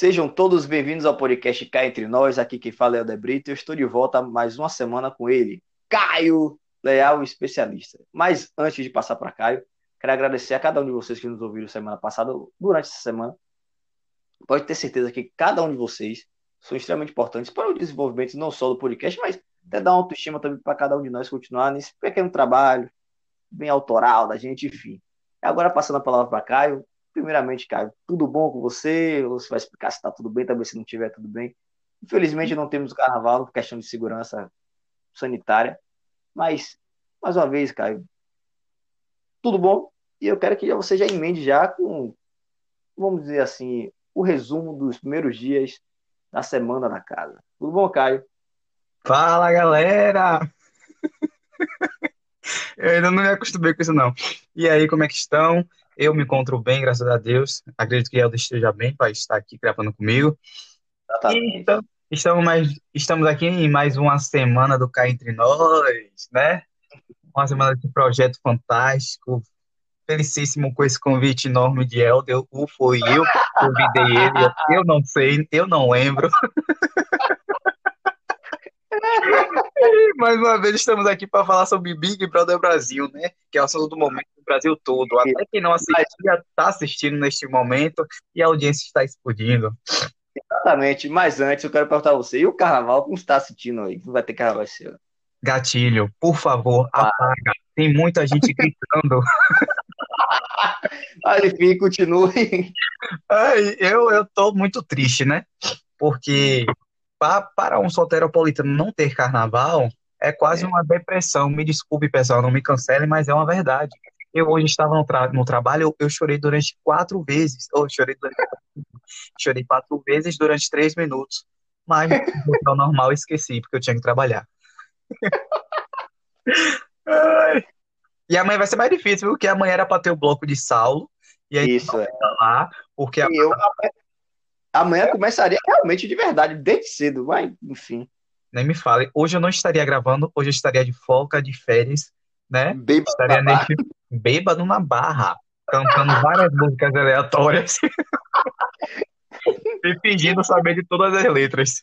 Sejam todos bem-vindos ao podcast Cá Entre Nós. Aqui quem fala é o Debrito. Eu estou de volta mais uma semana com ele, Caio Leal, especialista. Mas antes de passar para Caio, quero agradecer a cada um de vocês que nos ouviram semana passada, durante essa semana. Pode ter certeza que cada um de vocês são extremamente importantes para o desenvolvimento não só do podcast, mas até dar uma autoestima também para cada um de nós continuar nesse pequeno trabalho, bem autoral da gente, enfim. Agora passando a palavra para Caio, Primeiramente, Caio, tudo bom com você? Você vai explicar se está tudo bem, também se não tiver tudo bem. Infelizmente não temos carnaval por questão de segurança sanitária, mas mais uma vez, Caio, tudo bom? E eu quero que você já emende já com, vamos dizer assim, o resumo dos primeiros dias da semana na casa. Tudo bom, Caio? Fala, galera! Eu ainda não me acostumei com isso, não. E aí, como é que estão? Eu me encontro bem, graças a Deus. Acredito que Elda esteja bem para estar aqui gravando comigo. Exatamente. Então, estamos, mais, estamos aqui em mais uma semana do Cá Entre Nós, né? Uma semana de projeto fantástico. Felicíssimo com esse convite enorme de Helder. O foi eu que convidei ele. Eu não sei, eu não lembro. Mais uma vez estamos aqui para falar sobre Big Brother Brasil, né? Que é o assunto do momento Brasil todo. Até quem não assistia está assistindo neste momento e a audiência está explodindo. Exatamente. Mas antes eu quero perguntar a você, e o carnaval, como está assistindo aí? Não vai ter carnaval esse ano? Gatilho, por favor, ah. apaga. Tem muita gente gritando. Mas enfim, continue. Ai, eu, eu tô muito triste, né? Porque para um soteropolitano não ter carnaval é quase é. uma depressão. Me desculpe, pessoal, não me cancele, mas é uma verdade. Eu hoje estava no, tra no trabalho, eu, eu, chorei durante quatro vezes. Ou oh, chorei durante chorei quatro vezes durante três minutos. Mas no normal esqueci, porque eu tinha que trabalhar. e amanhã vai ser mais difícil, porque amanhã era para ter o bloco de Saulo. E aí Isso, é. lá, porque a... eu, Amanhã começaria realmente de verdade, desde cedo, vai, enfim. Nem me fale. Hoje eu não estaria gravando, hoje eu estaria de folga, de férias, né? Bêbado estaria na nesse... bêbado na barra, cantando várias músicas aleatórias e fingindo saber de todas as letras.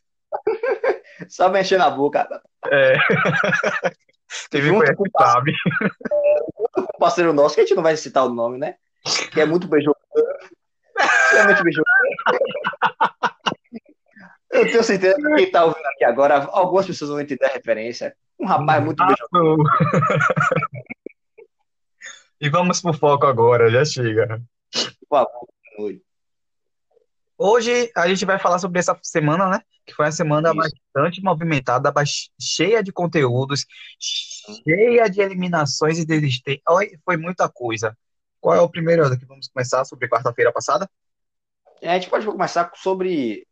Só mexendo a boca. É. Teve junto com, sabe. um parceiro nosso, que a gente não vai citar o nome, né? Que é muito beijoso. Extremamente beijoso. Eu tenho certeza que quem tá ouvindo aqui agora, algumas pessoas vão entender a referência. Um rapaz muito beijoso. E vamos pro foco agora, já chega. Por favor. Hoje a gente vai falar sobre essa semana, né? Que foi uma semana Isso. bastante movimentada, cheia de conteúdos, cheia de eliminações e desistências. Foi muita coisa. Qual é o primeiro que vamos começar sobre quarta-feira passada? A gente pode começar sobre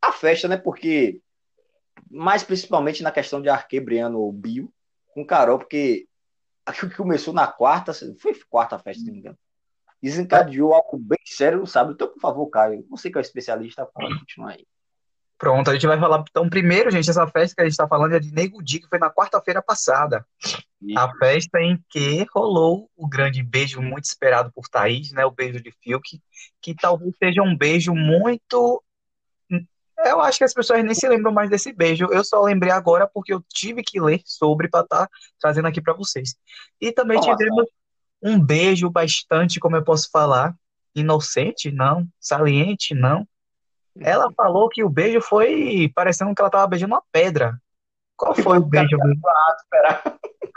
a festa, né? Porque, mais principalmente na questão de Arquebriano ou Bio, com Carol, porque que começou na quarta, foi quarta festa, se não me engano, desencadeou algo bem sério, sabe? Então, por favor, Caio, você que é o especialista, pode continuar aí. Pronto, a gente vai falar. Então, primeiro, gente, essa festa que a gente está falando é de Nego Di, que foi na quarta-feira passada. Isso. A festa em que rolou o grande beijo muito esperado por Thaís, né? O beijo de Fiuk, que talvez seja um beijo muito. Eu acho que as pessoas nem se lembram mais desse beijo. Eu só lembrei agora porque eu tive que ler sobre para estar tá trazendo aqui para vocês. E também Nossa. tivemos um beijo bastante, como eu posso falar, inocente, não, saliente, não ela falou que o beijo foi parecendo que ela tava beijando uma pedra. Qual foi o beijo?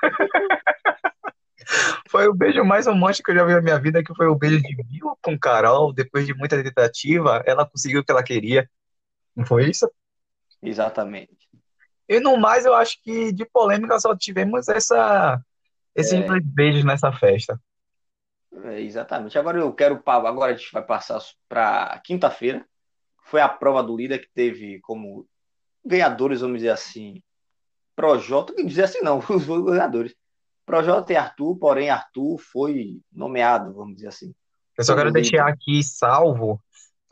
foi o beijo mais romântico que eu já vi na minha vida, que foi o beijo de Bill com Carol. Depois de muita tentativa, ela conseguiu o que ela queria. Não foi isso? Exatamente. E no mais, eu acho que de polêmica só tivemos essa, esses é... dois beijos nessa festa. É, exatamente. Agora eu quero. Agora a gente vai passar para quinta-feira, foi a prova do líder que teve como ganhadores, vamos dizer assim, Projota, dizer assim não, os ganhadores. Projota e Arthur, porém Arthur foi nomeado, vamos dizer assim. Eu só quero deixar aqui salvo,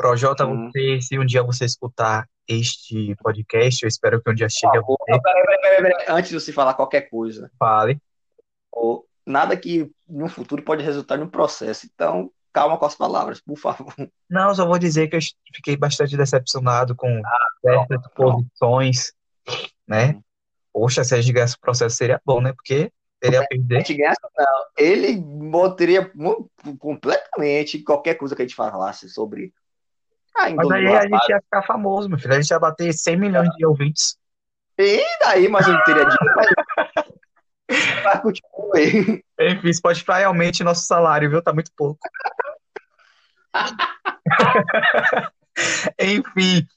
Projota, hum. você, se um dia você escutar este podcast, eu espero que um dia chegue a você. Antes de você falar qualquer coisa. Fale. Ou, nada que no futuro pode resultar em um processo. Então, calma com as palavras, por favor. Não, só vou dizer que eu fiquei bastante decepcionado com ah, certas pronto, posições, né? Hum. Poxa, se a gente ganhasse o processo seria bom, né? Porque ele ia perder. A gente ganhasse, não. Ele botaria completamente qualquer coisa que a gente falasse sobre. Ah, Mas aí a gente ia ficar famoso, meu filho. A gente ia bater 100 milhões de ouvintes. E daí, mas eu não teria dinheiro. Mas continue. Enfim, Spotify aumente nosso salário, viu? Tá muito pouco. Enfim,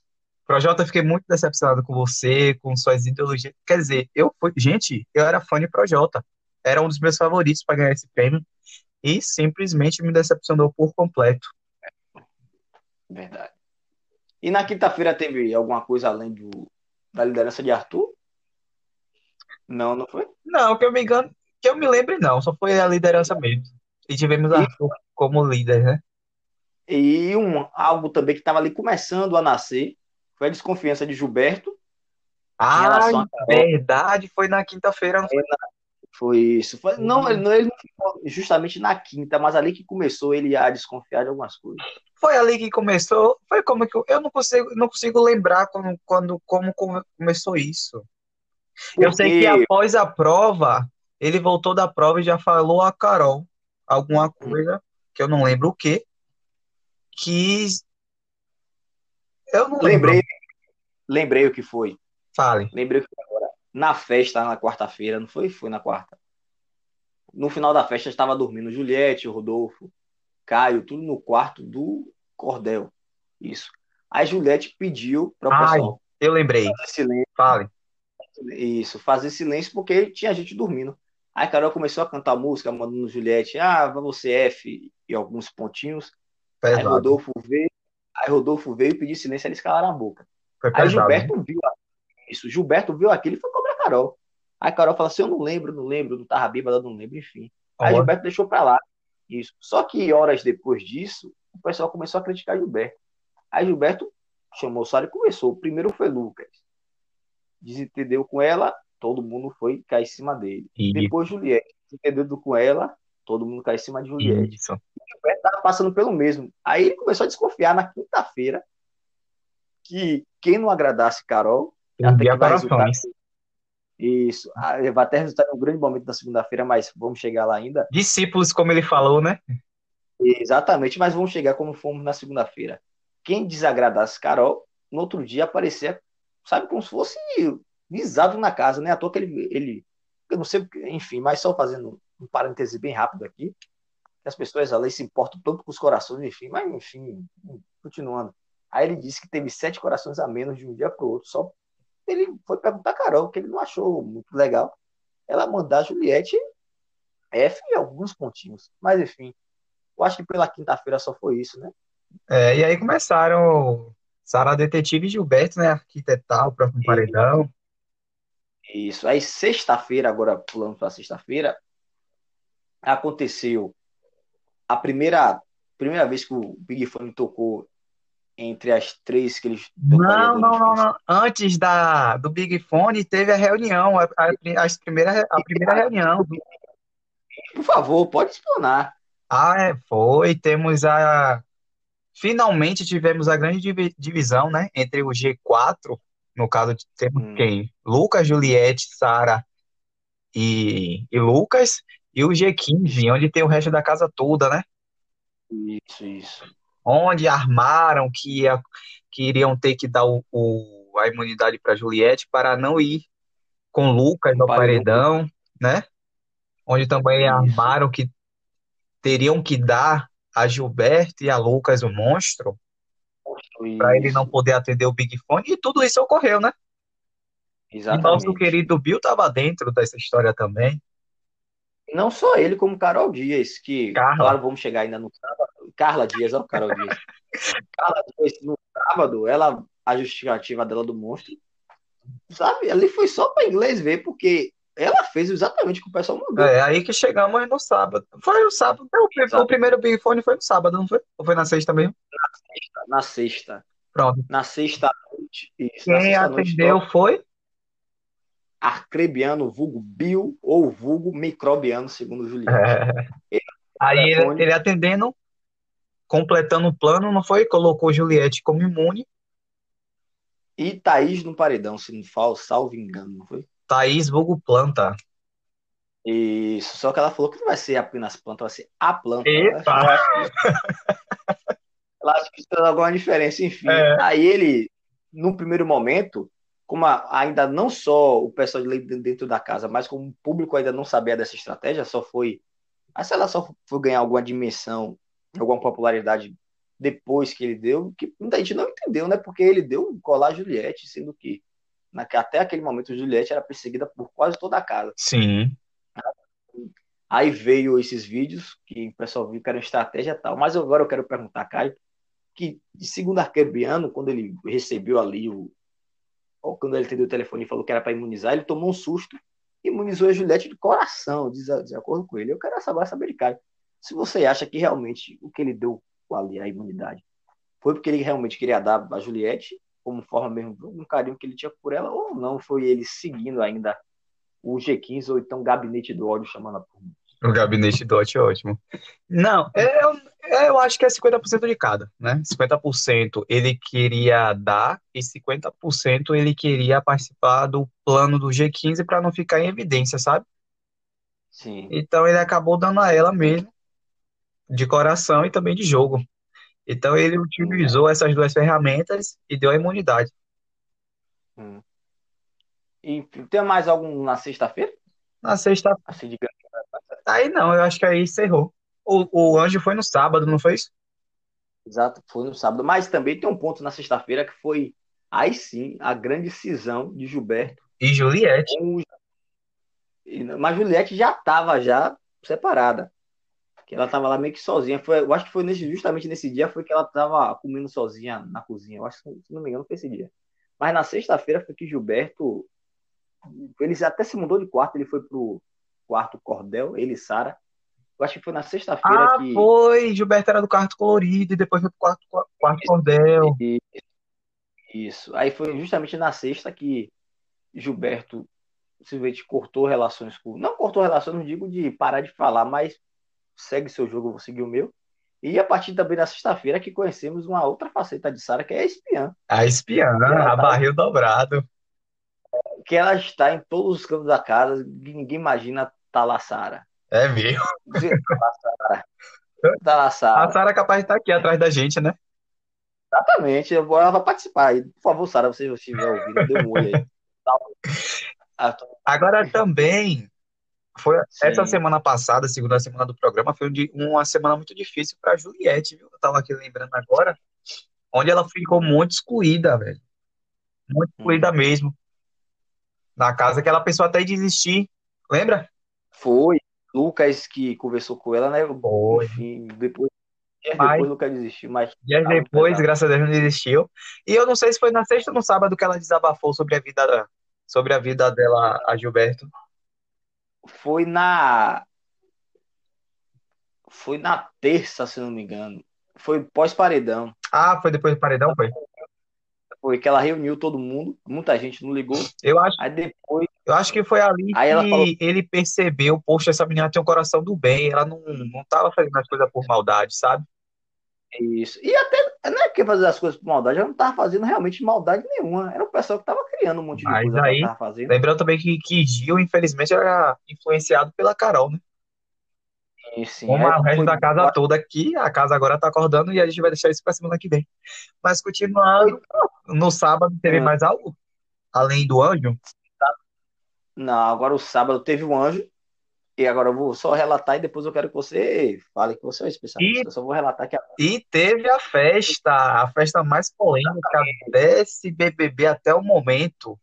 Projota, fiquei muito decepcionado com você, com suas ideologias. Quer dizer, eu fui. Gente, eu era fã de Projota. Era um dos meus favoritos para ganhar esse prêmio. E simplesmente me decepcionou por completo. Verdade. E na quinta-feira teve alguma coisa além do, da liderança de Arthur? Não, não foi? Não, que eu me engano, que eu me lembre, não. Só foi a liderança mesmo. E tivemos e... Arthur como líder, né? E um, algo também que estava ali começando a nascer foi a desconfiança de Gilberto. Ah, verdade, foi na quinta-feira. Foi isso. Foi, não, ele, ele não ficou justamente na quinta, mas ali que começou ele a desconfiar de algumas coisas. Foi ali que começou. Foi como que eu, eu não consigo, não consigo lembrar quando, quando como começou isso. Porque... Eu sei que após a prova, ele voltou da prova e já falou a Carol alguma coisa, que eu não lembro o que, que eu não lembrei. Lembro. Lembrei o que foi. Fale. Lembrei o que foi. Na festa, na quarta-feira, não foi? Foi na quarta. No final da festa estava dormindo Juliette, Rodolfo, Caio, tudo no quarto do Cordel. Isso. Aí Juliette pediu para o pessoal. Eu lembrei. Silêncio. Fale. Isso, fazer silêncio porque tinha gente dormindo. Aí Carol começou a cantar música, mandando Juliette, ah, você F e alguns pontinhos. Pesado. Aí Rodolfo veio, aí Rodolfo veio pedir silêncio, eles calaram a boca. aí Gilberto viu isso, Gilberto viu aquilo e foi cobrar Carol. Aí Carol falou assim: Eu não lembro, não lembro, não tava bêbada, não lembro, enfim. Aí Gilberto deixou pra lá. Isso. Só que horas depois disso, o pessoal começou a criticar Gilberto. Aí Gilberto chamou o Sara e começou. Primeiro foi Lucas. Desentendeu com ela, todo mundo foi cair em cima dele. Depois Juliette. Desentendeu com ela, todo mundo caiu em cima de Juliette. Isso. Gilberto tava passando pelo mesmo. Aí ele começou a desconfiar na quinta-feira que quem não agradasse Carol até que vai resultar. Isso. Ah, vai até resultar em um grande momento da segunda-feira, mas vamos chegar lá ainda. Discípulos, como ele falou, né? Exatamente, mas vamos chegar como fomos na segunda-feira. Quem desagradasse Carol, no outro dia aparecer, sabe, como se fosse visado na casa, né? À toa que ele, ele eu não sei, enfim, mas só fazendo um parêntese bem rápido aqui, que as pessoas ali se importam tanto com os corações, enfim, mas enfim, continuando. Aí ele disse que teve sete corações a menos de um dia para o outro, só ele foi perguntar a Carol, que ele não achou muito legal ela mandar a Juliette F e alguns pontinhos. Mas enfim, eu acho que pela quinta-feira só foi isso, né? É, e aí começaram Sara Detetive e Gilberto, né? Arquitetar o próximo e... paredão. Isso. Aí sexta-feira, agora pulando para sexta-feira, aconteceu a primeira primeira vez que o Big Fone tocou entre as três que eles não, não, não, não. Antes da, do Big Fone teve a reunião, a, a, a primeira, a primeira reunião. Por favor, pode explanar. Ah, é, foi. Temos a. Finalmente tivemos a grande divisão, né? Entre o G4, no caso, temos hum. quem? Lucas, Juliette, Sara e, e Lucas, e o G15, onde tem o resto da casa toda, né? Isso, isso onde armaram que, ia, que iriam ter que dar o, o a imunidade para Juliette para não ir com Lucas no paredão, né? Onde também armaram que teriam que dar a Gilberto e a Lucas o monstro para ele não poder atender o Big Fone e tudo isso ocorreu, né? Exatamente. E nosso querido Bill estava dentro dessa história também. Não só ele, como Carol Dias, que, Carla. claro, vamos chegar ainda no sábado. Carla Dias, ó, Carol Dias. Carla Dias, no sábado, ela, a justificativa dela do monstro, sabe? Ali foi só para inglês ver, porque ela fez exatamente o que o pessoal mandou. É, aí que chegamos no sábado. Foi o sábado. O, o primeiro Big Fone foi no sábado, não foi? Ou foi na sexta mesmo? Na sexta. Na sexta. Pronto. Na sexta noite. Isso, Quem atendeu noite, foi? arcrebiano, vulgo bio ou vulgo microbiano, segundo o Juliano. É. Aí ele, ele, atendendo completando o plano, não foi? Colocou Juliette como imune. E Thaís no paredão, se não falo, salvo engano, não foi? Thaís vulgo planta. Isso, só que ela falou que não vai ser apenas planta, vai ser a planta. Epa! Ela acha que, ela acha que isso faz alguma diferença, enfim. É. Aí ele, no primeiro momento, como ainda não só o pessoal de dentro dentro da casa, mas como o público ainda não sabia dessa estratégia, só foi. Mas se ela só foi ganhar alguma dimensão, alguma popularidade depois que ele deu, que muita gente não entendeu, né? Porque ele deu um colar a Juliette, sendo que até aquele momento Juliette era perseguida por quase toda a casa. Sim. Aí veio esses vídeos que o pessoal viu que era estratégia e tal. Mas agora eu quero perguntar, Caio, que segundo Arquebiano, quando ele recebeu ali o. Ou quando ele atendeu o telefone e falou que era para imunizar, ele tomou um susto e imunizou a Juliette de coração, de, de acordo com ele. Eu quero saber, saber de Caio. Se você acha que realmente o que ele deu ali, a imunidade, foi porque ele realmente queria dar a Juliette, como forma mesmo, um carinho que ele tinha por ela, ou não foi ele seguindo ainda o G15 ou então o gabinete do ódio chamando a turma. O gabinete Dot é ótimo. Não, eu, eu acho que é 50% de cada, né? 50% ele queria dar e 50% ele queria participar do plano do G15 para não ficar em evidência, sabe? Sim. Então ele acabou dando a ela mesmo, de coração e também de jogo. Então ele utilizou essas duas ferramentas e deu a imunidade. Hum. E tem mais algum na sexta-feira? Na sexta, Assim, de grande. aí não, eu acho que aí encerrou. O, o Anjo foi no sábado, não foi isso? Exato, foi no sábado. Mas também tem um ponto na sexta-feira que foi, aí sim, a grande cisão de Gilberto E Juliette. com Mas Juliette já estava já separada. Que ela estava lá meio que sozinha. Foi, eu acho que foi nesse, justamente nesse dia foi que ela estava comendo sozinha na cozinha. Eu acho que, se não me engano, foi esse dia. Mas na sexta-feira foi que Gilberto. Ele até se mudou de quarto, ele foi pro quarto Cordel, ele e Sara. Eu acho que foi na sexta-feira Ah, que. foi. Gilberto era do quarto colorido e depois foi pro quarto, quarto cordel. Isso. Aí foi justamente na sexta que Gilberto simplesmente cortou relações com. Não cortou relações, não digo de parar de falar, mas segue seu jogo, eu vou seguir o meu. E a partir também da sexta-feira que conhecemos uma outra faceta de Sara, que é a espiã. A espiã, a tá- barril dobrado. Que ela está em todos os cantos da casa, ninguém imagina tá lá Sara. É mesmo. Tá lá Sara. Tá lá A Sara. Sara é capaz de estar aqui atrás da gente, né? Exatamente. Ela vai participar. aí. Por favor, Sara, você estiver ouvindo, dê um oi aí. Agora também foi Sim. essa semana passada, segunda semana do programa, foi um uma semana muito difícil para Juliette, viu? Eu tava aqui lembrando agora, onde ela ficou muito excluída, velho. Muito excluída mesmo. Na casa que ela pensou até em desistir. Lembra? Foi Lucas que conversou com ela, né? Foi. Enfim, depois, dias Mas- depois Lucas desistiu, mas Dias Tava depois, graças a Deus, não desistiu. E eu não sei se foi na sexta ou no sábado que ela desabafou sobre a vida, sobre a vida dela, a Gilberto. Foi na foi na terça, se não me engano. Foi pós-paredão. Ah, foi depois do paredão, foi? Foi que ela reuniu todo mundo, muita gente não ligou. Eu acho, Aí depois, eu acho que foi ali Aí que falou- ele percebeu, poxa, essa menina tem um coração do bem, ela não, não tava fazendo as coisas por maldade, sabe? isso. E até, não é que fazer as coisas por maldade, ela não tava fazendo realmente maldade nenhuma. Era o pessoal que tava criando um monte de Mas coisa que ela fazendo. Lembrando também que, que Gil, infelizmente, era influenciado pela Carol, né? E, sim, Como aí o resto foi- da casa toda aqui, a casa agora tá acordando e a gente vai deixar isso pra semana que vem. Mas continuando, no sábado teve É. mais algo? Além do anjo? Não, agora o sábado teve um anjo. E agora eu vou só relatar e depois eu quero que você fale que você é o especialista. E- Eu só vou relatar que a E teve a festa, a festa mais polêmica desse BBB até o momento.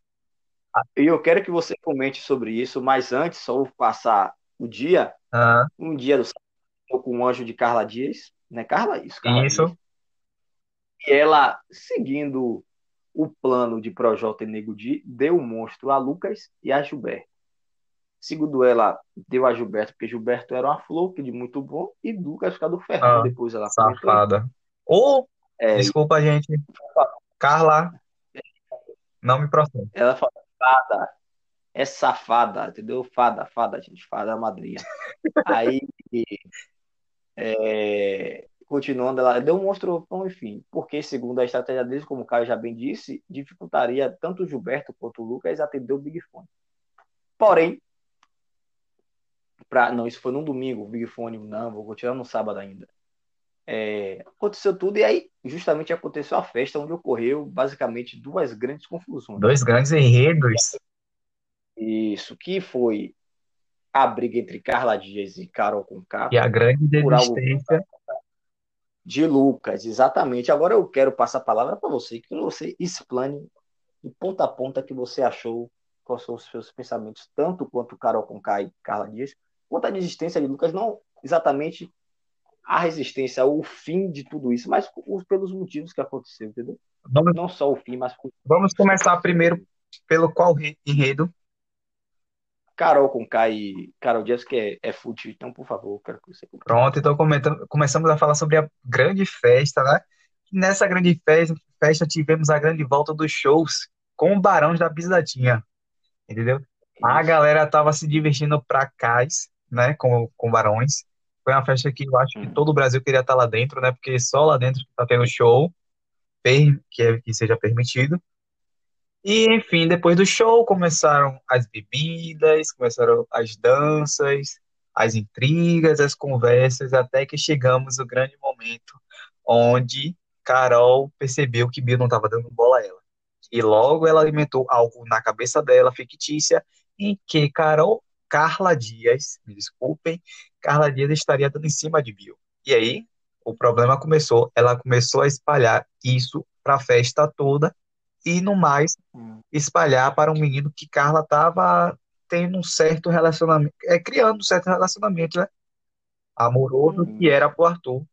E eu quero que você comente sobre isso, mas antes, só vou passar o dia, Ah, um dia do sábado, com o anjo de Carla Dias, né? Carla, isso, Carla isso. Dias. E ela, seguindo o plano de Projota e Nego Di, deu o monstro a Lucas e a Gilberto. Segundo ela, deu a Gilberto, porque Gilberto era uma flor, que de muito bom, e Lucas ficar do Fernando, Ah, depois ela. Safada. Ou, É, desculpa, gente. Carla, não me processa. ela falou, fada, é safada, entendeu? Fada, fada, gente, fada é madrinha. Aí, é, continuando, ela demonstrou, bom, enfim, porque, segundo a estratégia deles, como o Caio já bem disse, dificultaria tanto o Gilberto quanto o Lucas atender o Big Fone. Porém, pra, não, isso foi no domingo, o Big Fone, não, vou continuar no sábado ainda. É, aconteceu tudo e aí justamente aconteceu a festa onde ocorreu basicamente duas grandes confusões. Dois grandes enredos. Isso, que foi a briga entre Carla Dias e Carol Conká. E a grande desistência de Lucas, exatamente. Agora eu quero passar a palavra para você, que você explane de ponta a ponta que você achou, quais são os seus pensamentos, tanto quanto Carol Conká e Carla Dias, quanto a desistência de Lucas, não exatamente a resistência, o fim de tudo isso, mas pelos motivos que aconteceu, entendeu? Vamos, não só o fim, mas. Vamos começar primeiro pelo qual enredo? Carol com Kai e Carol Dias, que é, é então, por favor, quero que você. Pronto, então começamos a falar sobre a grande festa, né? Nessa grande festa, festa tivemos a grande volta dos shows com o Barão da Pisadinha, entendeu? A galera tava se divertindo pra cais, né, com, com Barões. Foi uma festa que eu acho que hum. todo o Brasil queria estar lá dentro, né? Porque só lá dentro tá tendo show, que, é, que seja permitido. E, enfim, depois do show começaram as bebidas, começaram as danças, as intrigas, as conversas, até que chegamos no grande momento onde Carol percebeu que Bill não estava dando bola a ela. E logo ela alimentou algo na cabeça dela, fictícia, em que Carol, Carla Dias, me desculpem, Carla Dias estaria dando em cima de Bill. E aí, o problema começou, ela começou a espalhar isso para a festa toda, e no mais hum. espalhar para um menino que Carla estava tendo um certo relacionamento, é criando um certo relacionamento, né? Amoroso hum. que era pro Arthur.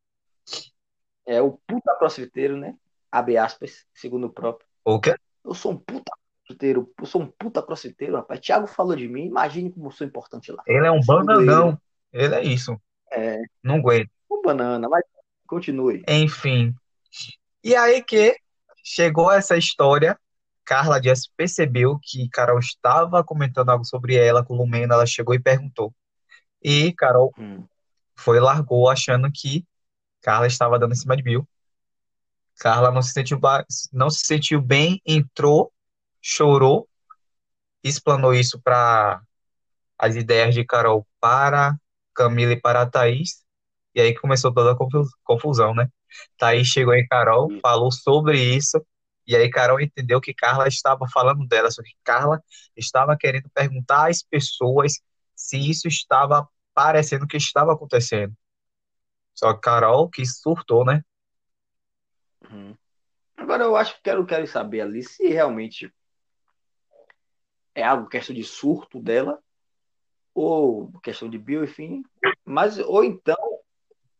É o puta crossfiteiro, né? Abre aspas, segundo o próprio. O quê? Eu sou um puta crossfiteiro, eu sou um puta crossfiteiro, rapaz. Thiago falou de mim, imagine como eu sou importante lá. Ele é um bananão. Ele é isso. É. Não aguento. Um banana, mas continue. Enfim. E aí que Chegou essa história, Carla Dias percebeu que Carol estava comentando algo sobre ela com Lumena, ela chegou e perguntou. E Carol hum. foi largou achando que Carla estava dando em cima de Bill. Carla não se sentiu, não se sentiu bem, entrou, chorou, explanou isso para as ideias de Carol para Camila e para Thaís, e aí começou toda a confusão, né? Thaís chegou em Carol, falou sobre isso, e aí Carol entendeu que Carla estava falando dela, só que Carla estava querendo perguntar às pessoas se isso estava parecendo que estava acontecendo. Só que Carol que surtou, né? Uhum. Agora eu acho que quero, quero saber ali se realmente é algo questão de surto dela ou questão de bio, enfim, mas ou então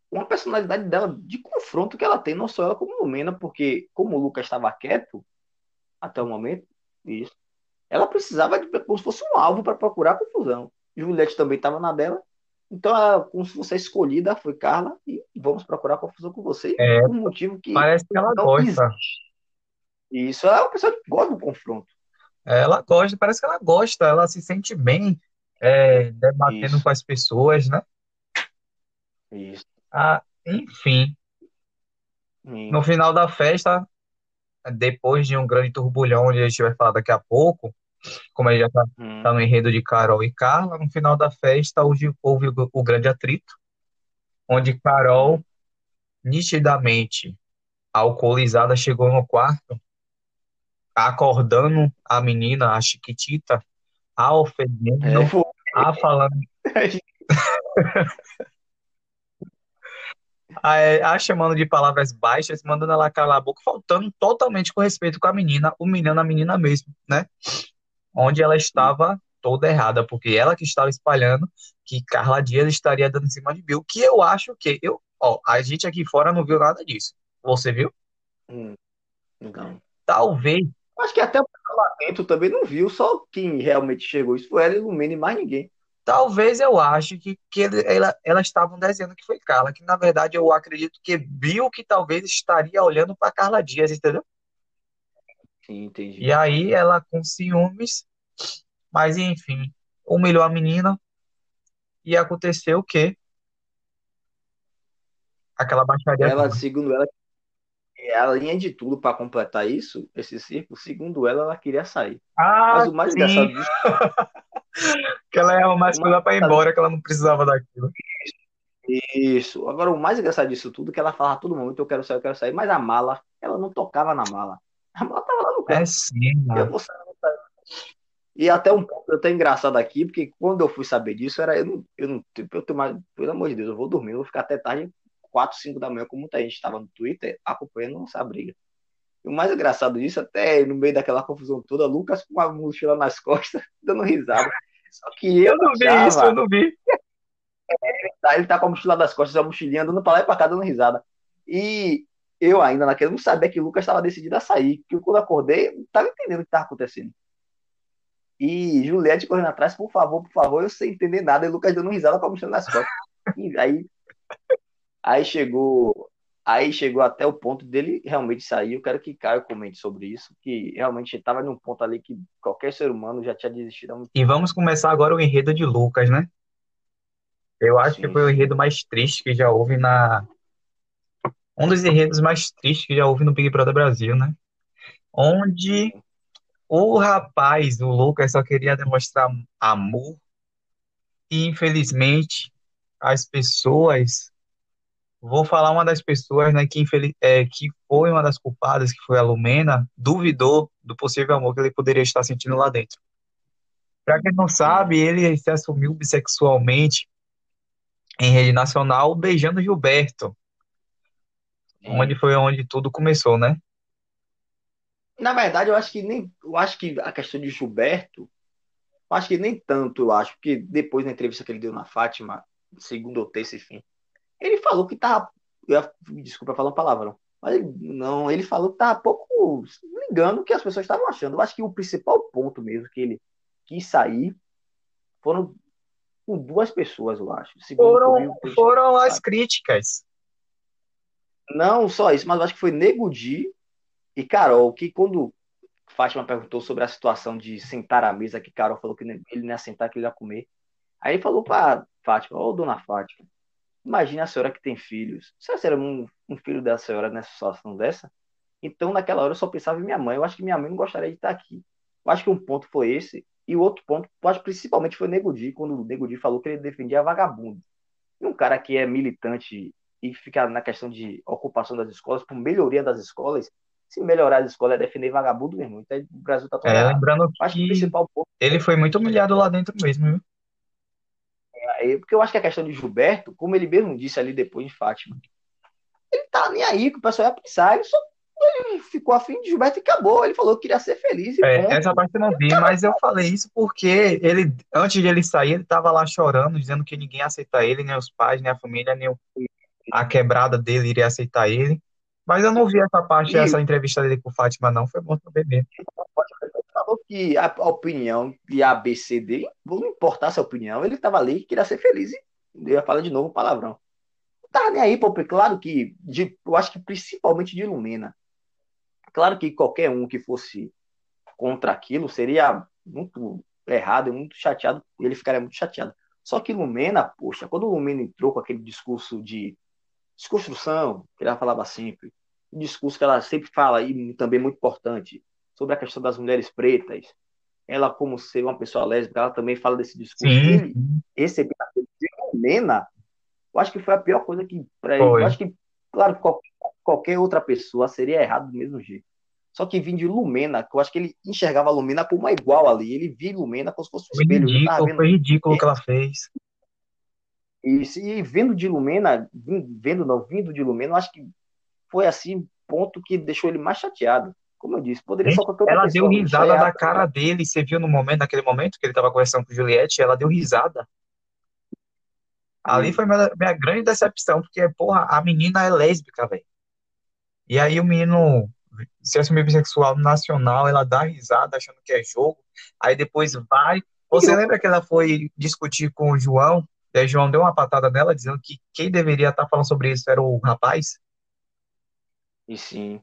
uma personalidade dela de confronto que ela tem, não só ela como Lumena, porque como o Lucas estava quieto até o momento, isso, ela precisava de como se fosse um alvo para procurar confusão. Juliette também estava na dela, então ela, como se fosse escolhida, foi Carla, e vamos procurar confusão com você, é, por um motivo que parece que ela gosta. Existe. Isso, ela é uma pessoa que gosta do confronto. Ela gosta, parece que ela gosta, ela se sente bem é, debatendo Isso. com as pessoas, né? Isso. Ah, enfim, no final da festa, depois de um grande turbulhão, onde a gente vai falar daqui a pouco, como gente já está hum. tá no enredo de Carol e Carla, no final da festa houve, houve o, o grande atrito, onde Carol, nitidamente alcoolizada, chegou no quarto, acordando a menina, a Chiquitita, a ofendendo, é. a falando. a, a chamando de palavras baixas, mandando ela calar a boca, faltando totalmente com respeito com a menina, o menino a menina mesmo, né? Onde ela estava toda errada, porque ela que estava espalhando que Carla Dias estaria dando em cima de Bill, que eu acho que eu, ó, a gente aqui fora não viu nada disso. Você viu? Hum, não. Talvez. Acho que até o dentro também não viu, só quem realmente chegou isso foi ela Lumena e mais ninguém. Talvez eu ache que, que ele, ela, elas estavam desenhando que foi Carla, que na verdade eu acredito que Bill que talvez estaria olhando para Carla Dias, entendeu? Sim, entendi. E aí ela com ciúmes, mas enfim, humilhou a menina e aconteceu o quê? aquela baixaria. Ela, segundo ela, a linha de tudo para completar isso, esse círculo, segundo ela, ela queria sair. Ah, Mas o mais sim. engraçado disso. que ela ia mais coisa pra ir embora, que ela não precisava daquilo. Isso. Agora, o mais engraçado disso tudo é que ela falava a todo momento: eu quero sair, eu quero sair. Mas a mala, ela não tocava na mala. A mala tava lá no canto. É sim, Eu mano. E até um ponto até engraçado aqui, porque quando eu fui saber disso, era eu não, eu não, tipo, eu tenho mais, pelo amor de Deus, eu vou dormir, eu vou ficar até tarde, 4, 5 da manhã, como muita gente estava no Twitter acompanhando essa briga. E o mais engraçado disso, até no meio daquela confusão toda, Lucas com a mochila nas costas, dando risada. Só que eu Eu não vi achava, isso, eu não vi. tá, ele tá com a mochila das costas, a mochilinha andando pra lá e pra cá, dando risada. E eu ainda naquele não sabia que Lucas estava decidido a sair, porque quando acordei, não tava entendendo o que estava acontecendo. E Juliette correndo atrás, por favor, por favor, eu sem entender nada, e Lucas dando risada com a mochila nas costas. E aí, aí chegou, aí chegou até o ponto dele realmente sair. Eu quero que Caio comente sobre isso, que realmente estava num ponto ali que qualquer ser humano já tinha desistido muito E vamos começar agora o enredo de Lucas, né? Eu acho que Sim, foi o enredo mais triste que já houve na. Um dos enredos mais tristes que já houve no Big Brother Brasil, né? Onde o rapaz, o Lucas, só queria demonstrar amor e, infelizmente, as pessoas. Vou falar uma das pessoas, né, que, infeliz... é, que foi uma das culpadas, que foi a Lumena, duvidou do possível amor que ele poderia estar sentindo lá dentro. Pra quem não sabe, ele se assumiu bissexualmente em rede nacional, beijando Gilberto, onde sim. foi onde tudo começou, né? Na verdade, eu acho que nem, eu acho que a questão de Gilberto, eu acho que nem tanto, eu acho, porque depois da entrevista que ele deu na Fátima, segunda ou terça, enfim, ele falou que tava, eu desculpa falar um palavrão, mas ele- não, ele falou que tava pouco ligando o que as pessoas estavam achando. Eu acho que o principal ponto mesmo que ele quis sair foram com duas pessoas, eu acho. Que eu vi, Foram, foram as críticas. Não só isso, mas eu acho que foi Nego Di e Carol, que quando Fátima perguntou sobre a situação de sentar à mesa, que Carol falou que ele não ia sentar, que ele ia comer. Aí ele falou para Fátima, ô dona Fátima, imagine a senhora que tem filhos. Se a senhora é um, um filho da senhora nessa situação dessa, então naquela hora eu só pensava em minha mãe. Eu acho que minha mãe não gostaria de estar aqui. Eu acho que um ponto foi esse, e o outro ponto, eu acho que principalmente foi Nego Di, quando o Nego Di falou que ele defendia vagabundo. E um cara que é militante e fica na questão de ocupação das escolas, por melhoria das escolas, se melhorar as escolas é defender vagabundo mesmo. Então o Brasil está todo É, lembrando Eu acho que o que principal ponto ele foi muito humilhado lá dentro mesmo, viu? É, porque eu acho que a questão de Gilberto, como ele mesmo disse ali depois de Fátima, ele tá nem aí que o pessoal ia pensar, ele só ele ficou afim de Gilberto e acabou. Ele falou que queria ser feliz e É, essa parte eu não vi, mas eu falei isso porque ele, antes de ele sair, ele tava lá chorando, dizendo que ninguém ia aceitar ele, nem os pais, nem a família, nem o- a quebrada dele iria aceitar ele. Mas eu não vi essa parte, E essa entrevista dele com Fátima, não. Foi bom saber mesmo. Falou que a, a opinião de A, B, C, D, não importasse a opinião, ele tava ali e queria ser feliz. E eu ia falar de novo um palavrão. Não tava nem aí, pô, claro que, de, eu acho que principalmente de Lumena. Claro que qualquer um que fosse contra aquilo seria muito errado e muito chateado, ele ficaria muito chateado. Só que Lumena, poxa, quando o Lumena entrou com aquele discurso de desconstrução, que ela falava sempre, um discurso que ela sempre fala, e também muito importante, sobre a questão das mulheres pretas, ela como ser uma pessoa lésbica, ela também fala desse discurso. Sim, Ele receber Lumena, eu acho que foi a pior coisa que para ele. Eu acho que, claro, qualquer, qualquer outra pessoa seria errado do mesmo jeito. Só que vindo de Lumena, que eu acho que ele enxergava a Lumena como uma igual ali. Ele via Lumena como se fosse um Foi espelho. Ridículo, foi ridículo o que ela fez. isso. E vendo de Lumena, vendo não, vindo de Lumena, eu acho que foi assim, ponto que deixou ele mais chateado. Como eu disse, poderia Gente, qualquer outra ela deu pessoa. É risada da errado. cara dele. Você viu no momento, naquele momento que ele tava conversando com Juliette, ela deu risada. Ali E, foi minha, minha grande decepção, porque, porra, a menina é lésbica, velho. E aí o menino se assumiu bissexual no nacional, ela dá risada achando que é jogo, aí depois vai. Você e, lembra que ela foi discutir com o João? Aí o João deu uma patada nela, dizendo que quem deveria estar falando sobre isso era o rapaz? e sim.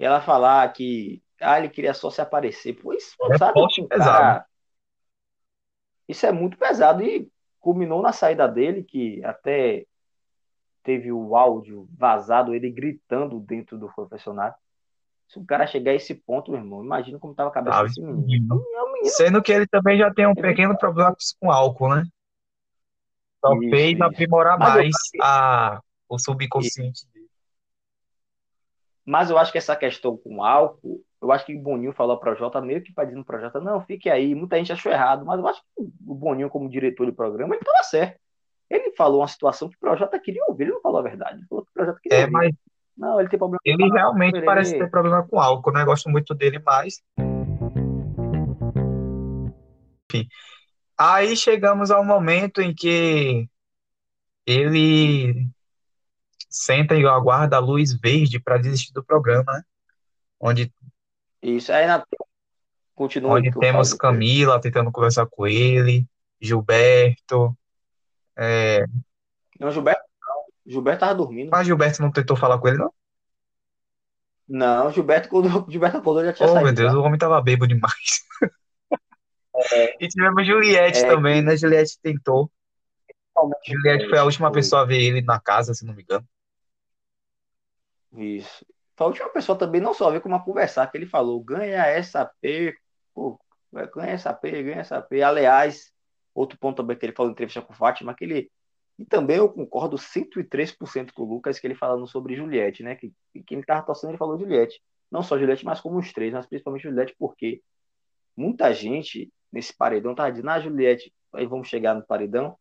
E ela falar que ah, ele queria só se aparecer. Pô, isso, É sabe, forte pesado. cara. Isso é muito pesado. E culminou na saída dele, que até teve o áudio vazado, ele gritando dentro do confessionário. Se o cara chegar a esse ponto, meu irmão, imagina como tava a cabeça Ah, desse menino. É menino. Sendo que ele também já tem um pequeno problema com álcool, né? Só Isso, isso. aprimorar Mas eu mais a, o subconsciente. Mas eu acho que essa questão com álcool, eu acho que o Boninho falou para o Jota, meio que para dizer pro Jota, não, fique aí. Muita gente achou errado, mas eu acho que o Boninho, como diretor de programa, ele estava certo. Ele falou uma situação que o Projota queria ouvir, ele não falou a verdade. Ele falou que o Projota queria É, ouvir. mas Não, ele tem problema com ele álcool, realmente ele- parece ter problema com álcool, né? Gosto muito dele, mas. Enfim. Aí chegamos ao momento em que ele senta e aguarda a luz verde para desistir do programa, né? Onde, Isso, aí na... continua onde temos. Camila tentando conversar com ele, Gilberto. É... Não, Gilberto, não. Gilberto tava dormindo. Mas Gilberto não tentou falar com ele, não? Não, Gilberto, quando Gilberto acordou, já tinha Oh, saído. meu Deus, o homem tava bêbado demais. E tivemos Juliette É, também, né? Juliette tentou. Juliette foi a última pessoa a ver ele na casa, se não me engano. Isso. Foi a última pessoa também, não só ver como a conversar, que ele falou, ganha SAP, pô, ganha SAP, ganha SAP. Aliás, outro ponto também que ele falou em entrevista com o Fátima, que ele, e também eu concordo 103% com o Lucas, que ele falando sobre Juliette, né, que, que quem tava torcendo ele falou Juliette. Não só Juliette, mas como os três, mas principalmente Juliette, porque muita gente nesse paredão tava dizendo, ah, Juliette, aí vamos chegar no paredão,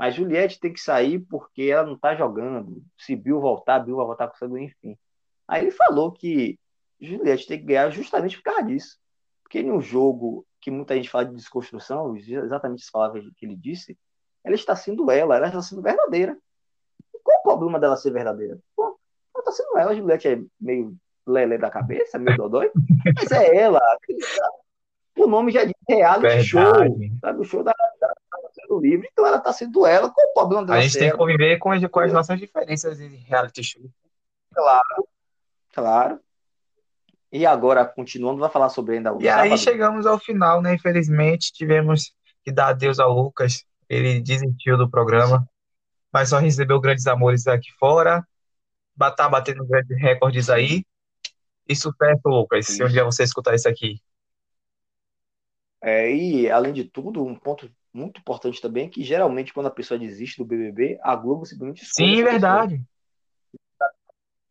mas Juliette tem que sair porque ela não tá jogando. Se Bill voltar, Bill vai voltar com sangue, enfim. Aí ele falou que Juliette tem que ganhar justamente por causa disso. Porque em um jogo que muita gente fala de desconstrução, exatamente as palavras que ele disse, ela está sendo ela, ela está sendo verdadeira. E qual o problema dela ser verdadeira? Pô, ela está sendo ela, a Juliette é meio lelé da cabeça, meio dodói, mas é ela. O nome já diz reality show, sabe? O show da, sendo livre, então ela está sendo ela. Qual o problema dela A gente tem que conviver com as, com as nossas diferenças em reality show. Claro. E agora, continuando, vai falar sobre ainda o E aí chegamos ao final, né? Infelizmente, tivemos que dar adeus ao Lucas. Ele desistiu do programa, mas só recebeu grandes amores aqui fora. Tá batendo grandes recordes aí. E sucesso, Lucas, se um dia você escutar isso aqui. É, e, além de tudo, um ponto muito importante também é que, geralmente, quando a pessoa desiste do BBB, a Globo simplesmente Sim, verdade.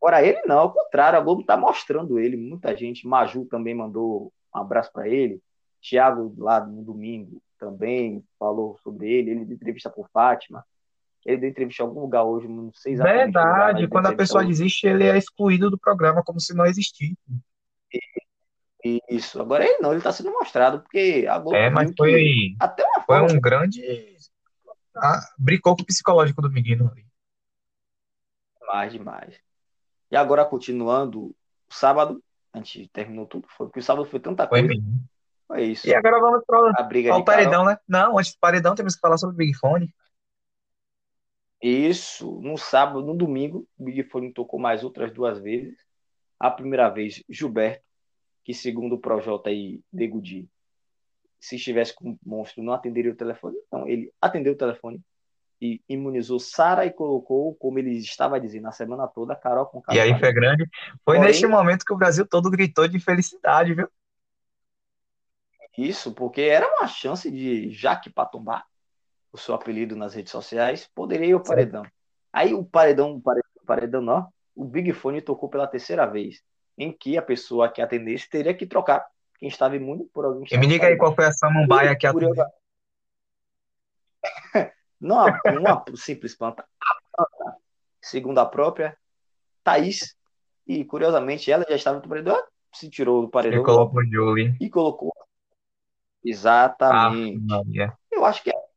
Agora, ele não, ao contrário, a Globo tá mostrando ele. Muita gente, Maju também mandou um abraço para ele. Thiago, lá no domingo, também falou sobre ele. Ele deu entrevista por Fátima. Ele deu entrevista em algum lugar hoje, não sei exatamente lugar, Verdade. deu Quando a pessoa hoje. desiste, ele é excluído do programa, como se não existisse. Isso. Agora ele não, ele tá sendo mostrado, porque a Globo É, mas foi, que até uma foi forma um grande. Ah, brincou com o psicológico do menino ali. demais, demais. E agora, continuando, o sábado, a gente terminou tudo, foi porque o sábado foi tanta Foi coisa. mesmo. Foi isso. E agora vamos para A briga o de Carol. paredão, né? Não, antes do paredão temos que falar sobre o Big Fone. Isso, no sábado, no domingo, o Big Fone tocou mais outras duas vezes. A primeira vez, Gilberto, que segundo o Projota e Degudi, se estivesse com o monstro, não atenderia o telefone. Então, ele atendeu o telefone e imunizou Sara e colocou, como ele estava dizendo a semana toda, Carol com E aí foi grande. Foi Porém- neste momento que o Brasil todo gritou de felicidade, viu? Isso, porque era uma chance de Jaque Patombá, o seu apelido nas redes sociais, poderia ir ao paredão. Aí o paredão, o paredão, o paredão não, o Big Fone tocou pela terceira vez, em que a pessoa que atendesse teria que trocar quem estava imune por alguém que E me diga aí qual foi a samambaia que atendeu. Não, uma, simples planta. A planta, segundo a própria Thaís, e curiosamente ela já estava no paredão, se tirou do E paredão colocou o Julie. e colocou. Ah, Exatamente. Maria. Eu acho que é-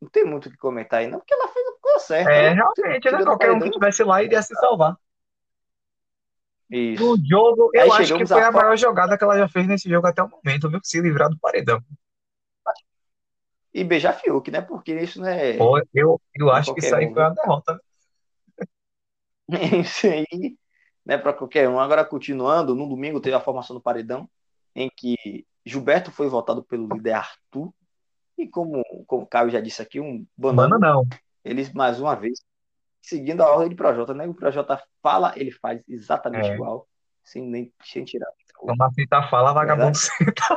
não tem muito o que comentar aí, não, porque ela fez a coisa certa. É, Ela realmente, né? Qualquer um que estivesse lá iria se salvar. Isso. No jogo, eu Aí acho que foi à a maior jogada que ela já fez nesse jogo até o momento, viu? Se livrar do paredão. E beijar Fiuk, né? Porque isso não é. Pô, eu, eu acho que isso aí um, foi uma derrota. Isso aí não é para qualquer um. Agora, continuando, no domingo teve a formação do paredão, em que Gilberto foi votado pelo líder Arthur. E como, como o Caio já disse aqui, um banana, não. eles mais uma vez seguindo a ordem de Projota, né? O Projota fala, ele faz exatamente É. igual, sem nem sem tirar. Quando a fita fala, vagabundo senta.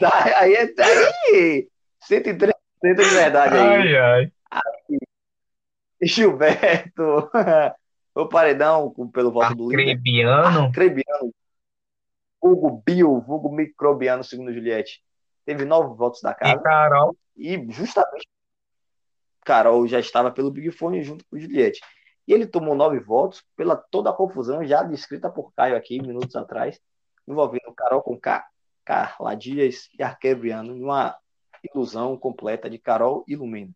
Tá, aí é aí, 103% de verdade aí. Ai, ai. Gilberto, o paredão pelo voto do líder. Acrebiano. Acrebiano, Hugo Bill, Hugo Microbiano, segundo Juliette. Teve nove votos da E casa. Carol. E justamente Carol já estava pelo Big Fone junto com Juliette. E ele tomou nove votos pela toda a confusão já descrita por Caio aqui minutos atrás, envolvendo Carol com K, Carla Dias e Arquebriano, numa ilusão completa de Carol e Lumena.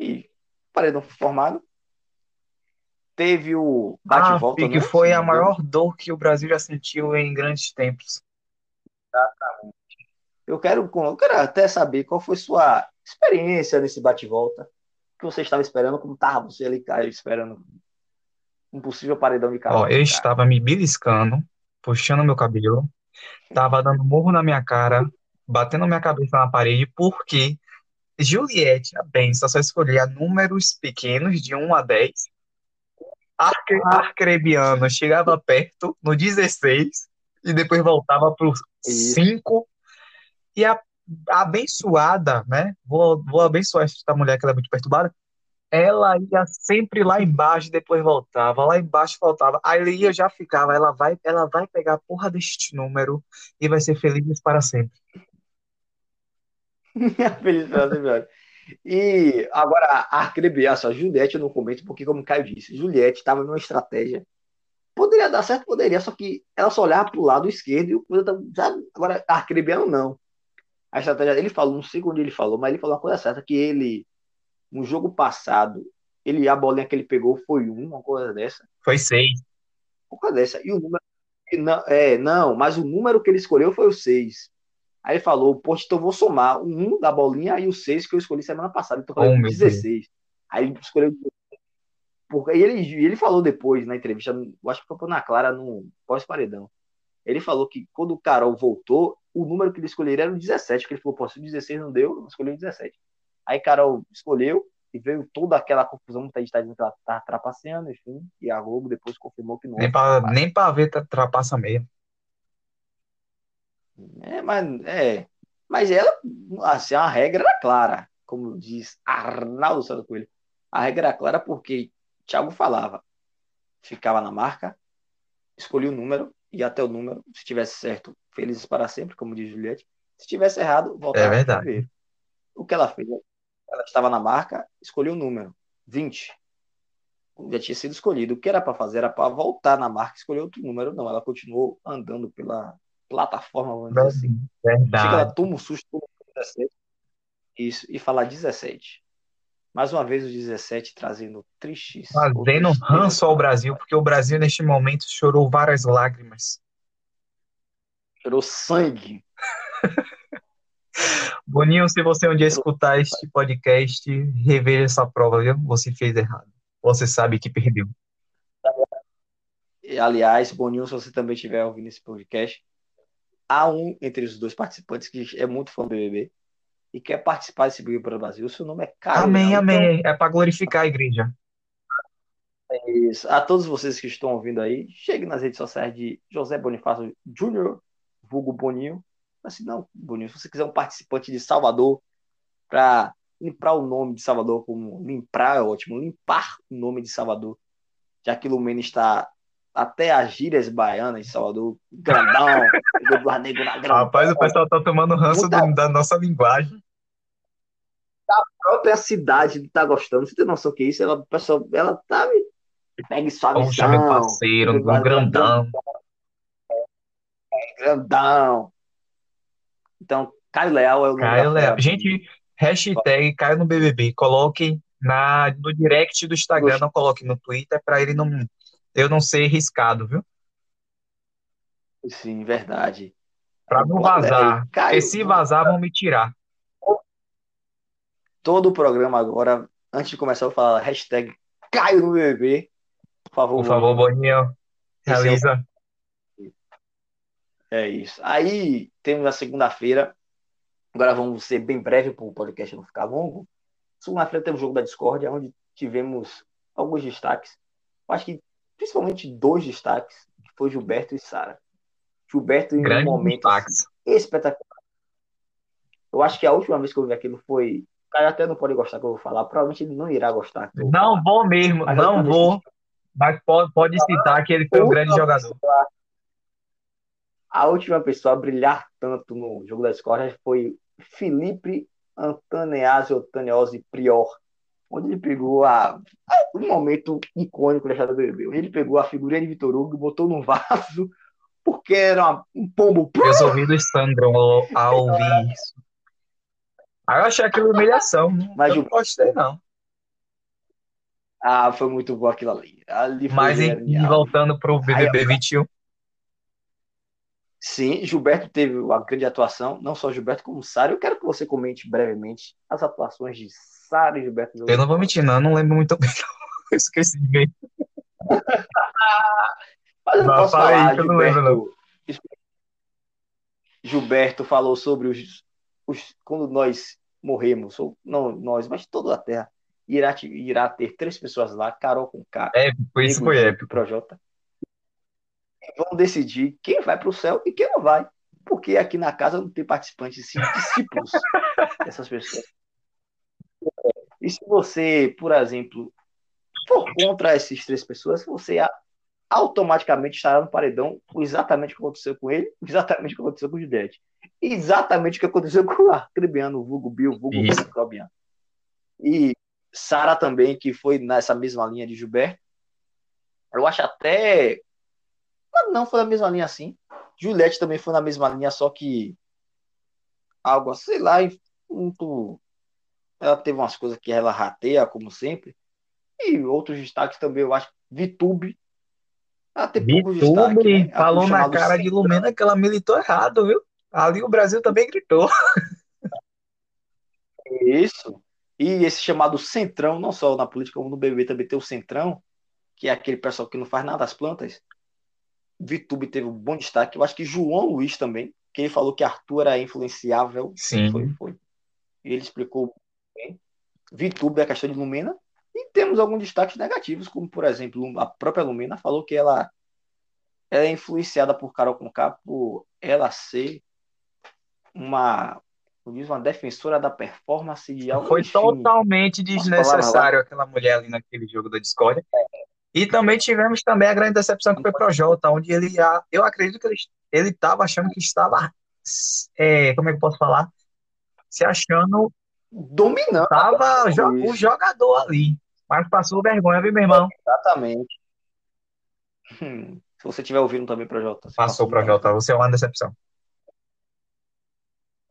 E paredão formado. Teve o Ah, bate-volta, que né? foi a Segundo maior dor que o Brasil já sentiu em grandes tempos. Eu quero, eu quero até saber qual foi sua experiência nesse bate-volta. O que você estava esperando, como estava você ali, Caio, esperando um possível paredão de Carol. Ó, eu estava me beliscando, puxando meu cabelo, tava dando murro na minha cara, batendo minha cabeça na parede, porque Juliette, a benção, só escolhia números pequenos, de 1 a 10. Arque, Arcrebiano chegava perto, no 16, e depois voltava pro Isso. 5. E a abençoada, né? Vou, vou abençoar essa mulher que ela é muito perturbada. Ela ia sempre lá embaixo, depois voltava, lá embaixo voltava. Aí eu já ficava, ela vai, ela vai pegar a porra deste número e vai ser feliz para sempre. Feliz pela cidade. E agora, a Arcrebiano, a Juliette eu não comento, porque, como o Caio disse, Juliette estava numa estratégia. Poderia dar certo, poderia, só que ela só olhava para o lado esquerdo e o coisa? Agora, Arcrebiano não. A estratégia, ele falou, não sei onde ele falou, mas ele falou uma coisa certa, que ele, no jogo passado, ele, a bolinha que ele pegou foi um, uma coisa dessa. Foi seis. Uma coisa dessa. E o número. Não, é, não, mas o número que ele escolheu foi o 6. Aí ele falou, poxa, então eu vou somar o 1 da bolinha e o 6 que eu escolhi semana passada. Então Oh, falei meu 16. Aí ele escolheu. Porque e ele, ele falou depois na entrevista, eu acho que foi na Clara, no pós-paredão. Ele falou que quando o Carol voltou, o número que ele escolheria era o 17, porque ele falou, pô, se o 16 não deu, eu escolhi o 17. Aí Carol escolheu e veio toda aquela confusão, muita gente tá dizendo que ela tá trapaceando, enfim, e a Globo depois confirmou que não. Nem pra, nem pra ver tra- trapaça meia. É, mas, é, mas ela, assim, a regra era clara, como diz Arnaldo Santos Coelho. A regra era clara porque Thiago falava, ficava na marca, escolhia o número, ia até o número, se tivesse certo, felizes para sempre, como diz Juliette. Se tivesse errado, voltava É verdade. primeiro. O que ela fez? Ela estava na marca, escolheu o número, 20. Já tinha sido escolhido. O que era para fazer era para voltar na marca e escolher outro número. Não, ela continuou andando pela plataforma, vamos dizer assim. Chega, ela Verdade. toma um susto toma um 17. Isso, e fala 17. Mais uma vez o 17 trazendo tristes. Fazendo ranço ao. Brasil, porque o Brasil neste momento chorou várias lágrimas. Chorou sangue. Boninho, se você um dia escutar este podcast, reveja essa prova, viu? Você fez errado. Você sabe que perdeu. E, aliás, Boninho, se você também estiver ouvindo esse podcast, há um entre os dois participantes que é muito fã do BBB e quer participar desse Big Brother Brasil. Seu nome é Caio Amém, Leal. amém. É para glorificar a igreja. Então, isso. A todos vocês que estão ouvindo aí, chegue nas redes sociais de José Bonifácio Júnior, vulgo Boninho. Assim, não, Boninho, se você quiser um participante de Salvador para limpar o nome de Salvador, como limpar é ótimo, limpar o nome de Salvador, já que Lumena está até as gírias baianas de Salvador, grandão, Eduardo Negro na grandão. Rapaz, o pessoal tá tomando ranço Muita- do- da nossa linguagem. A própria cidade tá gostando, você tem noção que é isso? Ela, a pessoa, ela tá pega suave Poxa, meu parceiro, um grandão. grandão. Então, Caio Leal é o Caio Leal. Gente, hashtag Caio no BBB. Coloquem na, no direct do Instagram, não coloquem no Twitter, pra ele não, eu não ser riscado, viu? Sim, verdade. Pra não vazar. Caio, Porque se vazar, vão me tirar. todo o programa agora, antes de começar, eu falar hashtag Caio no BBB. Por favor, Por favor, Boninho, é realiza. É isso. Aí temos a segunda-feira. Agora vamos ser bem breve para o podcast não ficar longo. Segunda-feira temos o jogo da Discord, onde tivemos alguns destaques. Acho que principalmente dois destaques, que foi Gilberto e Sara. Gilberto em Grande um momento assim, espetacular. Eu acho que a última vez que eu vi aquilo foi. O cara até não pode gostar que eu vou falar, provavelmente ele não irá gostar. Não vou mesmo, mas não vou. Mas pode, pode citar que ele foi um grande jogador. A última pessoa a brilhar tanto no jogo da escola foi Felipe Antaneazzi Otaniose Prior, onde ele pegou a, a, um momento icônico da história do bebê. Ele pegou a figurinha de Vitor Hugo e botou num vaso, porque era uma, um pombo. Meus ouvidos sangram ao, ao ouvir isso. Aí eu achei aquilo humilhação. Mas eu não gostei, não. Ah, foi muito bom aquilo ali. ali Mas e voltando pro BBB 21. Sim, Gilberto teve uma grande atuação, não só Gilberto como Sara. Eu quero que você comente brevemente as atuações de Sara e Gilberto. Eu não vou mentir, não, eu não lembro muito bem. Eu esqueci de ver. Mas eu não, posso falar, aí, Gilberto, não lembro, não. Gilberto falou sobre os, os quando nós morremos, ou não nós, mas toda a Terra irá, irá ter três pessoas lá, Carol com K. É, foi isso foi épico. Projota vão decidir quem vai para o céu e quem não vai. Porque aqui na casa não tem participantes, sim discípulos dessas pessoas. E se você, por exemplo, for contra essas três pessoas, você automaticamente estará no paredão exatamente o que aconteceu com ele, exatamente o que aconteceu com o Juliette. Exatamente o que aconteceu com o Arcribiano, o Vulgo Bill, o Vulgo Crobiano. E Sara também, que foi nessa mesma linha de Gilberto. Eu acho até não foi na mesma linha assim. Juliette também foi na mesma linha, só que algo, sei lá, muito. Ela teve umas coisas que ela rateia, como sempre. E outros destaques também, eu acho. Vitube. Ela tem Vitube destaque, né? falou na cara de Lumena que ela militou errado, viu? Ali o Brasil também gritou. Isso. E esse chamado centrão, não só na política, como no BBB também tem o centrão, que é aquele pessoal que não faz nada das plantas. Vitube teve um bom destaque. Eu acho que João Luiz também, que ele falou que Arthur era influenciável. Sim. Foi, foi. Ele explicou bem. Vitube é a questão de Lumena. E temos alguns destaques negativos, como, por exemplo, a própria Lumena falou que ela, ela é influenciada por Carol Conká por ela ser uma uma defensora da performance de algo. Foi totalmente desnecessário aquela mulher ali naquele jogo da Discord. É. E também tivemos também a grande decepção que foi pro Jota, onde ele eu acredito que ele ele estava achando que estava é, como é que eu posso falar? Se achando dominando. Tava o jogador ali, mas passou vergonha, viu, meu irmão? Exatamente. Hum, se você estiver ouvindo também pro Jota. Passou pro Jota, você é uma decepção.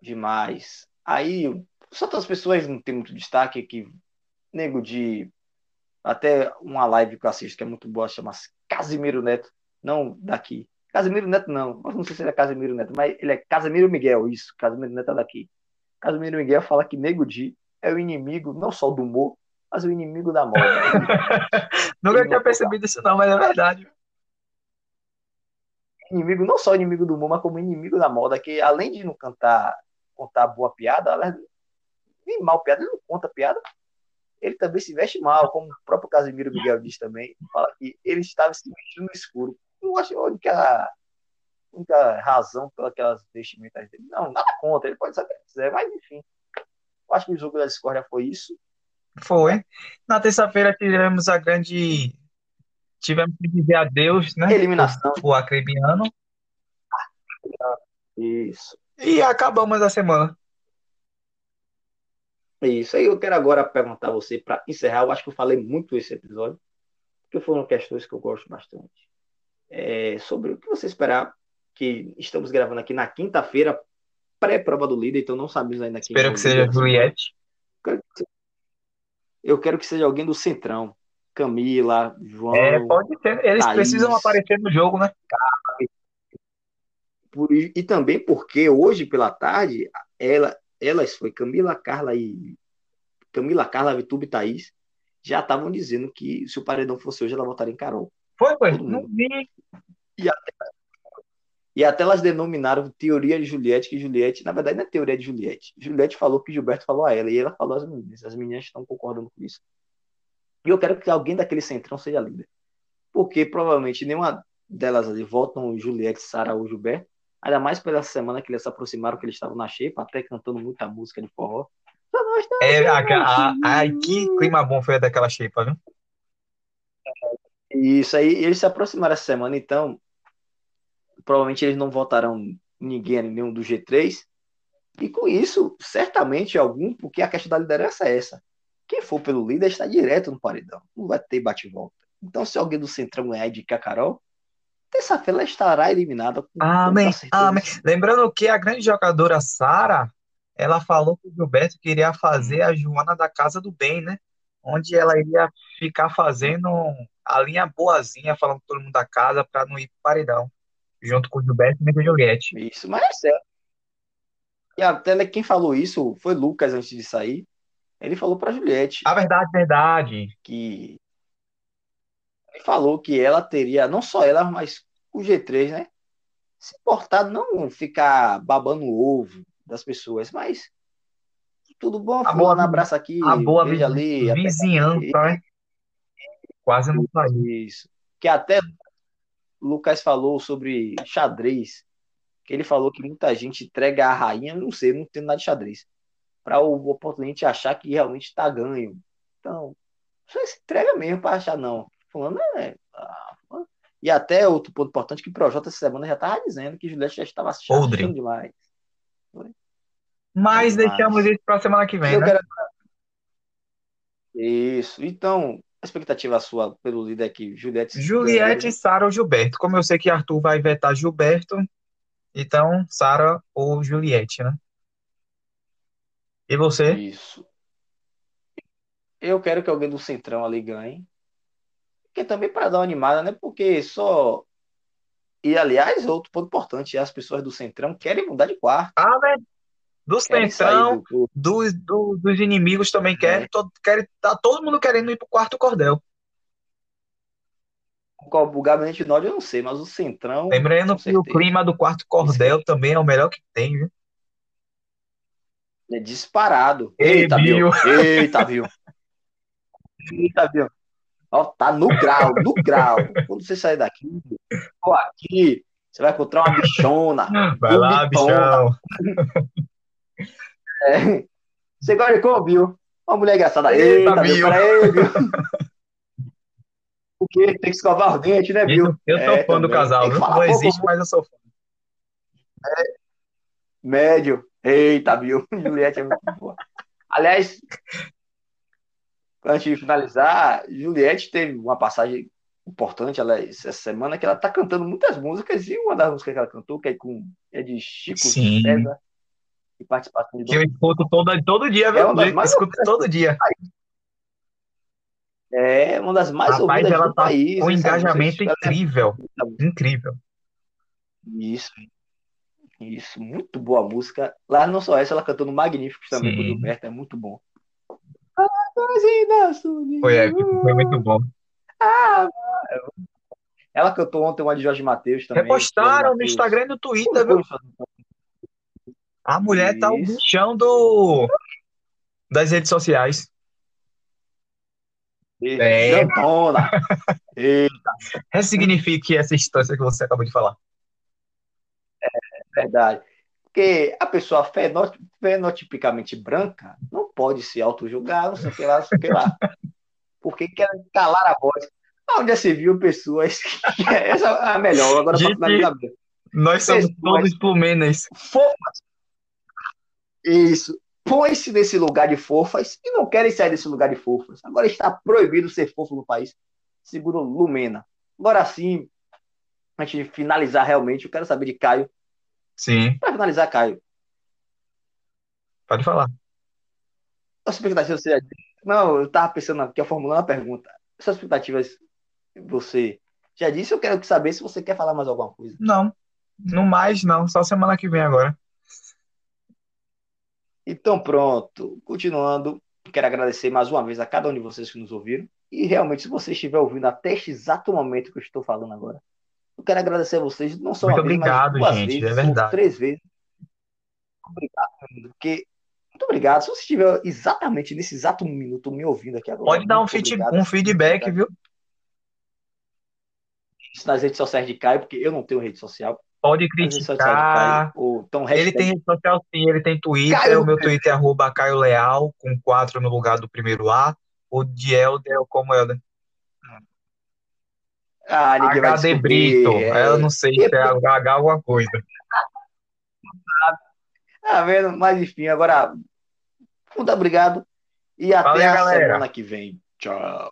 Demais. Aí, só outras pessoas não tem muito destaque que nego de até uma live que eu assisto que é muito boa, chama Casimiro Neto, não daqui. Casimiro Neto não, não sei se ele é Casimiro Neto, mas ele é Casimiro Miguel, isso, Casimiro Neto é daqui. Casimiro Miguel fala que Nego Di é o inimigo não só do humor, mas o inimigo da moda. Nunca tinha percebido isso não, mas é verdade. Inimigo, não só inimigo do humor, mas como inimigo da moda, que além de não cantar, contar boa piada, nem mal piada, ele não conta piada, ele também se veste mal, como o próprio Casimiro Miguel diz também, fala que ele estava se vestindo no escuro. Não acho a única, única razão pelas vestimentas dele. Não, nada contra, ele pode saber o que quiser, mas enfim. Eu acho que o jogo da discórdia foi isso. Foi. Na terça-feira tivemos a grande. Tivemos que dizer adeus, né? Eliminação. O Acrebiano. Isso. E acabamos a semana. Isso aí eu quero agora perguntar a você para encerrar. Eu acho que eu falei muito esse episódio, porque foram questões que eu gosto bastante. É, sobre o que você esperar, que estamos gravando aqui na quinta-feira, pré-prova do líder, então não sabemos ainda quem Espero que seja Juliette. Eu quero que seja alguém do Centrão. Camila, João. É, pode ser. Eles Thaís, precisam aparecer no jogo, né? E também porque hoje pela tarde, ela, elas foi Camila, Carla e Camila, Carla, Vitube e Thaís já estavam dizendo que se o paredão fosse hoje, ela votaria em Carol. Foi, foi. Não vi. E até, e até elas denominaram teoria de Juliette, que Juliette, na verdade, não é teoria de Juliette. Juliette falou que Gilberto falou a ela, e ela falou às meninas. As meninas estão concordando com isso. E eu quero que alguém daquele centrão seja líder. Porque provavelmente nenhuma delas ali votam Juliette, Sara ou Gilberto. Ainda mais pela semana que eles se aproximaram, que eles estavam na shape, até cantando muita música de forró. É, a, a, a, que clima bom foi daquela shape, viu? Isso aí, eles se aproximaram essa semana, então provavelmente eles não votarão ninguém, nenhum do G3. E com isso, certamente algum, porque a questão da liderança é essa. Quem for pelo líder está direto no paredão. Não vai ter bate-volta. Então, se alguém do Centrão ganhar de Carol, terça-feira ela estará eliminada. Com amém, amém. Lembrando que a grande jogadora Sara, ela falou que o Gilberto queria fazer a Joana da Casa do Bem, né? Onde ela iria ficar fazendo a linha boazinha, falando com todo mundo da casa para não ir pro paredão. Junto com o Gilberto e com a Juliette. Isso, mas é certo. E até quem falou isso foi Lucas antes de sair. Ele falou para Juliette. A verdade, verdade. Que ele falou que ela teria, não só ela, mas o G3, né? Se importar, não ficar babando o ovo das pessoas, mas tudo bom, a fulano, abraça aqui, a boa veja ali. Vizinhança, né? Quase não saiu. Isso. Que até Lucas falou sobre xadrez, que ele falou que muita gente entrega a rainha, não sei, não tem nada de xadrez, para o oponente achar que realmente está ganho. Então, você se entrega mesmo para achar, não. Fulano é. E até outro ponto importante que o Projota essa semana já estava dizendo que Juliette já estava achando demais. Mas deixamos isso para a semana que vem, né? Quero... Isso. Então, a expectativa sua pelo líder que Juliette. Juliette, Sara ou Gilberto. Como eu sei que Arthur vai vetar Gilberto, então Sara ou Juliette, né? E você? Isso. Eu quero que alguém do Centrão ali ganhe. Que também para dar uma animada, né? Porque só. E aliás, outro ponto importante, as pessoas do Centrão querem mudar de quarto. Ah, né? Do Centrão, do... Do, do, dos inimigos também é. querem, todo, querem. Tá todo mundo querendo ir pro quarto cordel. O gabinete norte eu não sei, mas o Centrão. Lembrando que o clima do quarto cordel também é o melhor que tem, viu? É disparado. Eita, viu? Eita, viu? Eita, viu? Ó, tá no grau, no grau. Quando você sair daqui, ó, aqui, você vai encontrar uma bichona. Vai lá, bichão. É. Você gosta de como, viu? Uma mulher engraçada. Eita, Eita Peraí, viu? Porque tem que escovar os dentes, né, viu? Eu sou é, fã do casal, viu? Não existe, mas eu sou fã. É. Médio. Eita, viu? Juliette é muito boa. Aliás, antes de finalizar, Juliette teve uma passagem importante ela, essa semana que ela tá cantando muitas músicas e uma das músicas que ela cantou, que é, com, é de Chico Sim. César e participação de Que eu escuto todo, todo dia, viu? É uma das mais escuto todo dia. É uma das mais Rapaz, ouvidas ela do tá país. Um engajamento incrível. Incrível. Isso. Isso, muito boa a música. Lá não só essa, ela cantou no Magníficos também Sim. com o Gilberto, é muito bom. Foi, é, foi muito bom. Ah, ela cantou ontem uma de Jorge Matheus também. Repostaram no Instagram e no Twitter, viu? A mulher Isso. tá o bichão do... das redes sociais. É. Eita. Ressignifique essa instância que você acabou de falar. É verdade. Porque a pessoa fenot fenotipicamente branca não pode se auto-julgar, não sei o que lá, não sei o que lá. Porque quer calar a voz. Onde você viu pessoas que essa é a melhor, agora para finalizar. Nós somos pessoas todos plumenas. Fofas. Isso põe-se nesse lugar de fofas e não querem sair desse lugar de fofas. Agora está proibido ser fofo no país, segundo Lumena. Agora sim, antes de finalizar realmente, eu quero saber de Caio. Sim. Para finalizar, Caio. Pode falar. As expectativas você Não, eu estava pensando aqui, formulando a pergunta. Suas expectativas você já disse, eu quero saber se você quer falar mais alguma coisa. Não, no mais não, só semana que vem agora. Então, pronto. Continuando, quero agradecer mais uma vez a cada um de vocês que nos ouviram. E realmente, se você estiver ouvindo até este exato momento que eu estou falando agora, quero agradecer a vocês, não só Muito uma obrigado, vez, mas duas gente, vezes, é verdade. três vezes. Obrigado, porque Muito obrigado. Se você estiver exatamente nesse exato minuto me ouvindo aqui agora. Pode dar um, feed, um feedback, viu? Nas redes sociais de Caio, porque eu não tenho rede social. Pode criticar. Caio, então, ele tem rede social sim, ele tem Twitter. Caio, o meu Twitter é arroba Caio Leal, com 4 no lugar do primeiro A. O de Helder, como Helder? Ah, ninguém HD Brito. É... Eu não sei se é H alguma coisa. Tá vendo? Mas enfim, agora, muito obrigado. E até Valeu, a galera. semana que vem. Tchau.